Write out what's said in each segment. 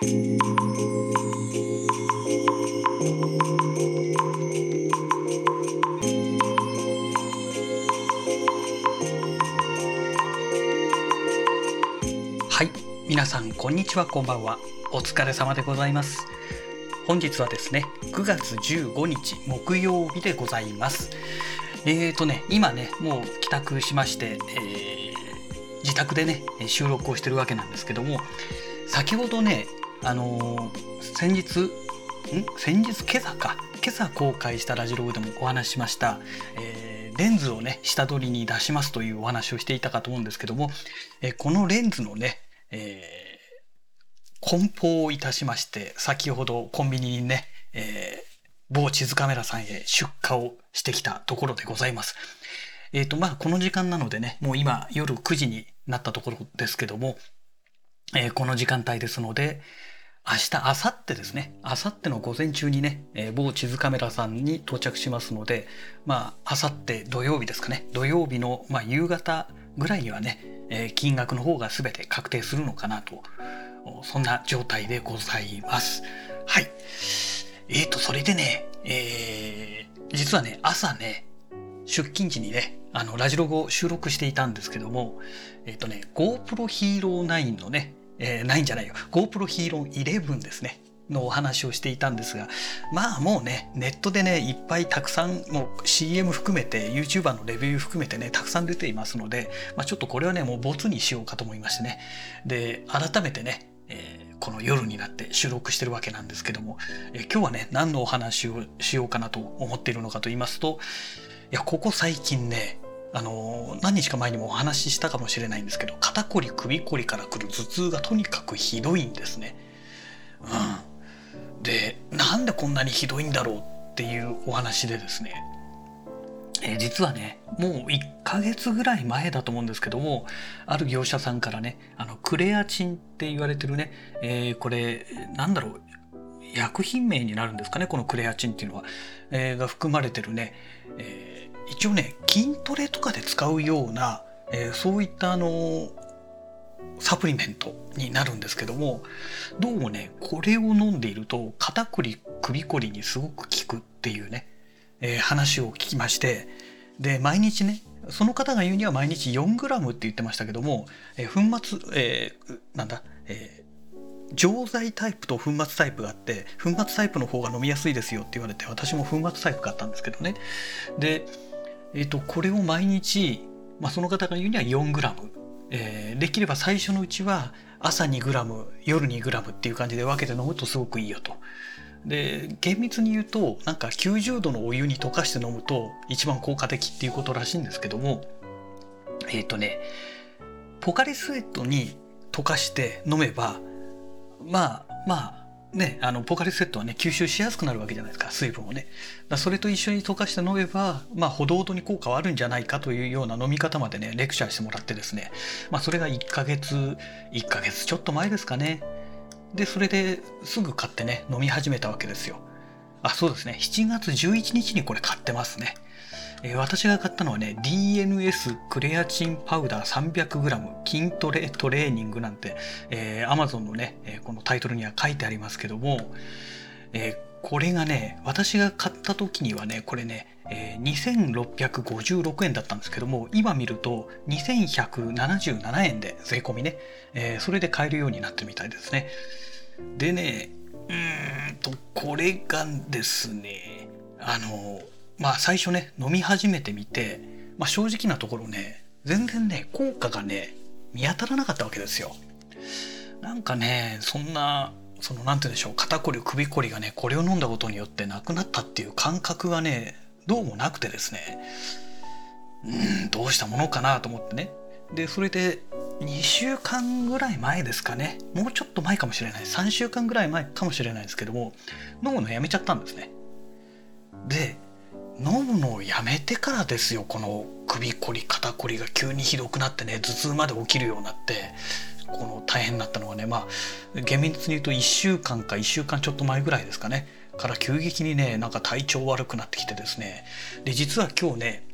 はい皆さんこんにちはこんばんは。お疲れ様でございます。本日はですね9月15日木曜日でございます。えーとね今ねもう帰宅しまして、えー、自宅でね収録をしてるわけなんですけども先ほどねあのー、先日ん？先日今朝か。今朝公開したラジログでもお話ししました、えー、レンズをね下取りに出しますというお話をしていたかと思うんですけども、えー、このレンズのねえ、梱包をいたしまして、先ほどコンビニにね、え、某地図カメラさんへ出荷をしてきたところでございます。えっ、と、まあ、この時間なのでね、もう今夜9時になったところですけども、えー、この時間帯ですので、明日、明後日ですね。明後日の午前中にね、えー、某地図カメラさんに到着しますので、まあ、明後日土曜日ですかね。土曜日の、まあ、夕方ぐらいにはね、えー、金額の方が全て確定するのかなと、そんな状態でございます。はい。えーと、それでね、えー、実はね、朝ね、出勤時にね、あの、ラジログを収録していたんですけども、えっ、ー、とね、GoPro Hero 9のね、えー、9じゃないよ、GoPro Hero 11ですね。のお話をしていたんですがまあもうねネットでねいっぱいたくさんもう CM 含めて YouTuber のレビュー含めてねたくさん出ていますので、まあ、ちょっとこれはねもうボツにしようかと思いましてねで改めてね、えー、この夜になって収録してるわけなんですけども、えー、今日はね何のお話をしようかなと思っているのかと言いますといやここ最近ねあの何日か前にもお話ししたかもしれないんですけど肩こり首こりからくる頭痛がとにかくひどいんですね。うん。でなんでこんなにひどいんだろうっていうお話でですね、え、実はねもう1ヶ月ぐらい前だと思うんですけどもある業者さんからねあのクレアチンって言われてるね、えー、これなんだろう薬品名になるんですかねこのクレアチンっていうのは、えー、が含まれてるね、えー、一応ね筋トレとかで使うような、えー、そういったあのサプリメントになるんですけどもどうもねこれを飲んでいると肩こり首こりにすごく効くっていうね、えー、話を聞きましてで毎日ねその方が言うには毎日 4g って言ってましたけども、えー、粉末、えー、なんだ、えー、錠剤タイプと粉末タイプがあって粉末タイプの方が飲みやすいですよって言われて私も粉末タイプ買ったんですけどね。で、えーと、これを毎日、まあ、その方が言うには 4g えー、できれば最初のうちは朝 2g 夜 2g っていう感じで分けて飲むとすごくいいよと。で厳密に言うとなんか90度のお湯に溶かして飲むと一番効果的っていうことらしいんですけどもえっ、ー、とねポカリスエットに溶かして飲めばまあまあね、あのポカリスエットはね吸収しやすくなるわけじゃないですか水分をね。だそれと一緒に溶かして飲めばまあほどほどに効果はあるんじゃないかというような飲み方までねレクチャーしてもらってですね。まあそれが1ヶ月1ヶ月ちょっと前ですかね。でそれですぐ買ってね飲み始めたわけですよ。あそうですね。7月11日にこれ買ってますね。えー、私が買ったのはね DNS クレアチンパウダー 300g 筋トレトレーニングなんて、えー、Amazon のね、えー、このタイトルには書いてありますけども、えー、これがね私が買った時にはねこれね、えー、2656円だったんですけども今見ると2177円で税込みね、えー、それで買えるようになってるみたいですね。でねうーんとこれがですねあのまあ最初ね飲み始めてみて、まあ、正直なところね全然ね効果がね見当たらなかったわけですよ。なんかねそんなその何て言うんでしょう肩こり首こりがねこれを飲んだことによってなくなったっていう感覚がねどうもなくてですね。うんどうしたものかなと思ってね。でそれで2週間ぐらい前ですかね。もうちょっと前かもしれない。3週間ぐらい前かもしれないですけども飲むのやめちゃったんですね。で飲むのをやめてからですよこの首こり肩こりが急にひどくなってね頭痛まで起きるようになってこの大変になったのはねまあ厳密に言うと1週間か1週間ちょっと前ぐらいですかねから急激にねなんか体調悪くなってきてですね。で実は今日ね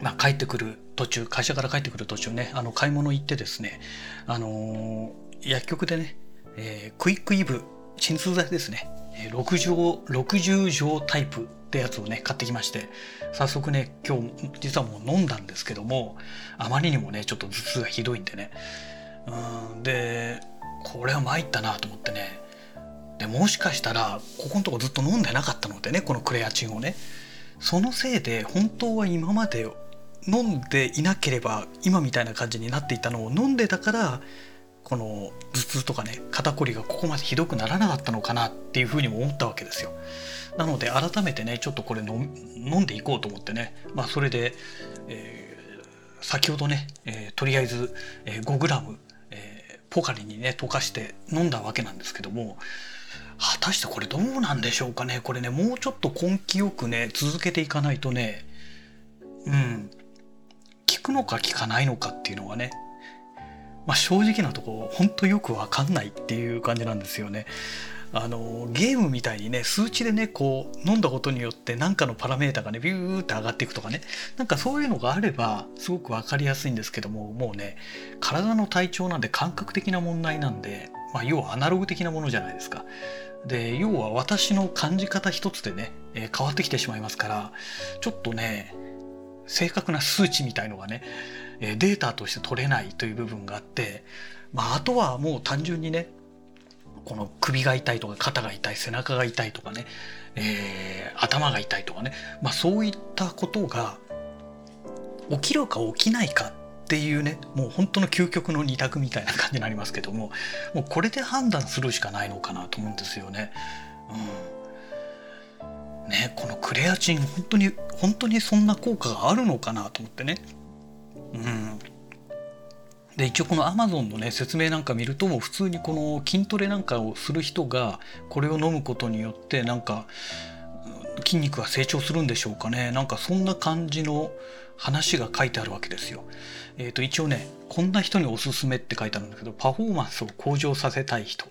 まあ、帰ってくる途中会社から帰ってくる途中ねあの買い物行ってですねあのー、薬局でねえー、クイックイブ鎮痛剤ですね。6錠60錠タイプってやつをね買ってきまして早速ね今日実はもう飲んだんですけどもあまりにもねちょっと頭痛がひどいんでね。うんでこれは参ったなと思ってね。でもしかしたらここのとこずっと飲んでなかったのでねこのクレアチンをね。そのせいで本当は今まで飲んでいなければ今みたいな感じになっていたのを飲んでたからこの頭痛とかね肩こりがここまでひどくならなかったのかなっていうふうにも思ったわけですよ。なので改めてねちょっとこれ飲んでいこうと思ってねまあそれで、えー、先ほどね、えー、とりあえず、5g、えー、ポカリにね溶かして飲んだわけなんですけども果たしてこれどうなんでしょうかねこれねもうちょっと根気よくね続けていかないとねうん効くのか効かないのかっていうのはねまあ、正直なとこ本当よくわかんないっていう感じなんですよね。あのゲームみたいにね数値でねこう飲んだことによって何かのパラメータがねビューって上がっていくとかねなんかそういうのがあればすごく分かりやすいんですけどももうね体の体調なんで感覚的な問題なんで、まあ、要はアナログ的なものじゃないですか。で要は私の感じ方一つでね、え、変わってきてしまいますからちょっとね正確な数値みたいのがね、データとして取れないという部分があって、まあ、あとはもう単純にねこの首が痛いとか肩が痛い背中が痛いとかね、えー、頭が痛いとかね、まあ、そういったことが起きるか起きないかっていうねもう本当の究極の二択みたいな感じになりますけどももうこれで判断するしかないのかなと思うんですよね。うん、ねこのクレアチン本当に本当にそんな効果があるのかなと思ってね。うん。で一応この Amazon のね説明なんか見るともう普通にこの筋トレなんかをする人がこれを飲むことによってなんか筋肉が成長するんでしょうかね。なんかそんな感じの話が書いてあるわけですよ。えっ、ー、と一応ねこんな人におすすめって書いてあるんだけどパフォーマンスを向上させたい人。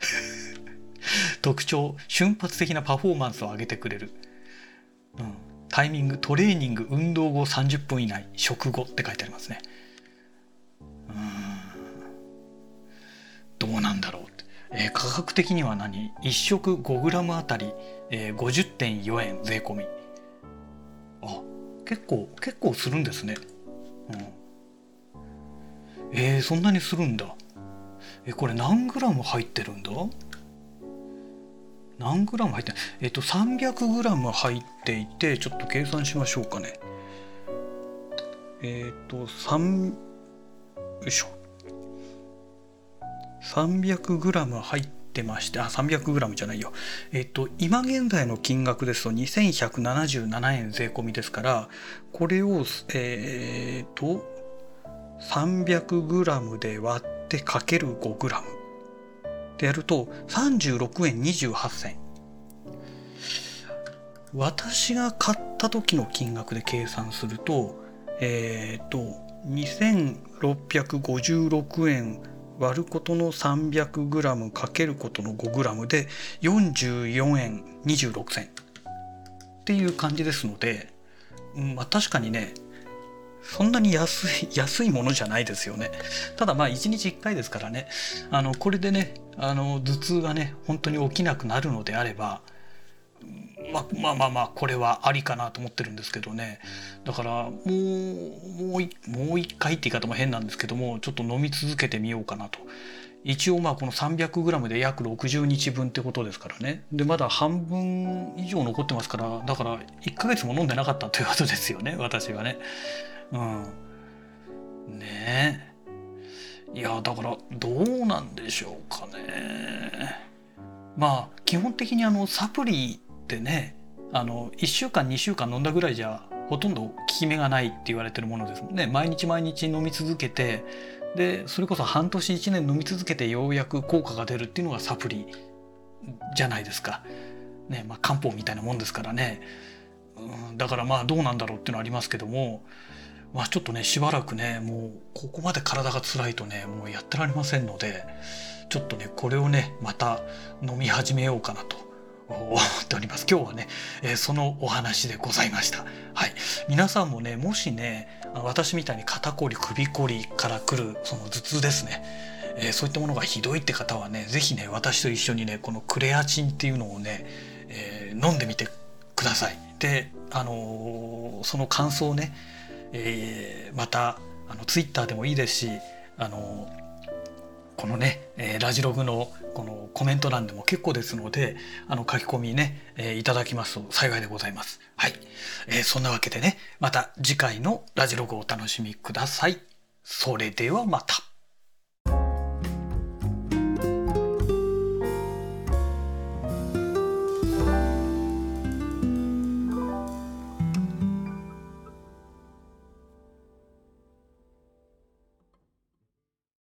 特徴瞬発的なパフォーマンスを上げてくれる、うん、タイミングトレーニング運動後30分以内食後って書いてありますね。うどうなんだろうって、えー、価格的には何？1食 5g あたり、えー、50.4円税込み。あ結構結構するんですね。うん。えー、そんなにするんだ。えこれ何グラム入ってるんだ？何グラム入ってえっと300グラム入っていてちょっと計算しましょうかね。えっ、と3よいしょ。300g 入ってましてあ 300g じゃないよ。えっと今現在の金額ですと2177円税込みですからこれをえー、っと 300g で割ってかける 5g でやると36円28銭私が買った時の金額で計算するとえっ、と2656円割ることの 300g かけることの 5g で44円26銭っていう感じですので、まあ確かにねそんなに安い 安いものじゃないですよね。ただまあ1日1回ですからね。あのこれでねあの頭痛がね本当に起きなくなるのであればままあまあまあこれはありかなと思ってるんですけどね。だからもうもうもう一回って言い方も変なんですけどもちょっと飲み続けてみようかなと。一応まあこの 300g で約60日分ってことですからね。でまだ半分以上残ってますからだから1ヶ月も飲んでなかったということですよね私はね。うん。ねえ。いやだからどうなんでしょうかね。まあ基本的にあのサプリってねあの1週間2週間飲んだぐらいじゃほとんど効き目がないって言われてるものですもんね。毎日毎日飲み続けてでそれこそ半年1年飲み続けてようやく効果が出るっていうのがサプリじゃないですか。ねまあ、漢方みたいなもんですからね、うん、だからまあどうなんだろうっていうのはありますけども、まあ、ちょっとねしばらくねもうここまで体が辛いとねもうやってられませんのでちょっとねこれをねまた飲み始めようかなと思っております。今日はね、えー、そのお話でございました。はい。皆さんもね、もしね、私みたいに肩こり、首こりから来るその頭痛ですね。えー、そういったものがひどいって方はね是非ね私と一緒にねこのクレアチンっていうのをね、えー、飲んでみてください。であのー、その感想をね、えまたあのツイッターでもいいですしあのこのね、えー、ラジログのこのコメント欄でも結構ですので、あの書き込みね、えー、いただきますと幸いでございます。はい。えー、そんなわけでね、また次回のラジログをお楽しみください。それではまた。